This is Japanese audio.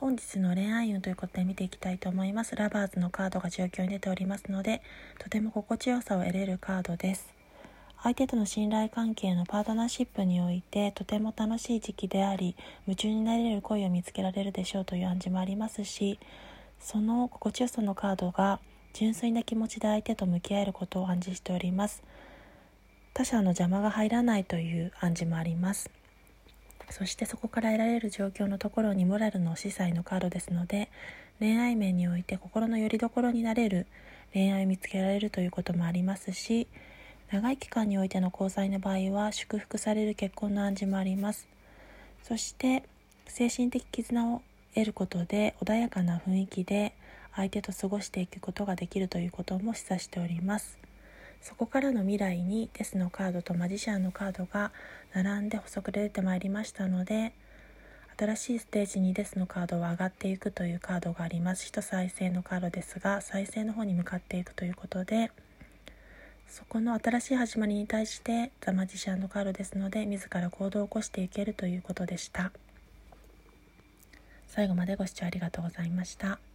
本日の恋愛運ということで見ていきたいと思います。ラバーズのカードが状況に出ておりますので、とても心地よさを得れるカードです。相手との信頼関係のパートナーシップにおいてとても楽しい時期であり夢中になれる恋を見つけられるでしょうという暗示もありますしその心地よさのカードが純粋な気持ちで相手と向き合えることを暗示しております他者の邪魔が入らないという暗示もありますそしてそこから得られる状況のところにモラルの司祭のカードですので恋愛面において心の拠り所になれる恋愛を見つけられるということもありますし長い期間においての交際の場合は祝福される結婚の暗示もあります。そして精神的絆を得ることで穏やかな雰囲気で相手と過ごしていくことができるということも示唆しております。そこからの未来にデスのカードとマジシャンのカードが並んで補足で出てまいりましたので新しいステージにデスのカードは上がっていくというカードがあります。人再生のカードですが再生の方に向かっていくということでそこの新しい始まりに対してザ・マジシャンのカードですので自ら行動を起こしていけるということでした。最後までご視聴ありがとうございました。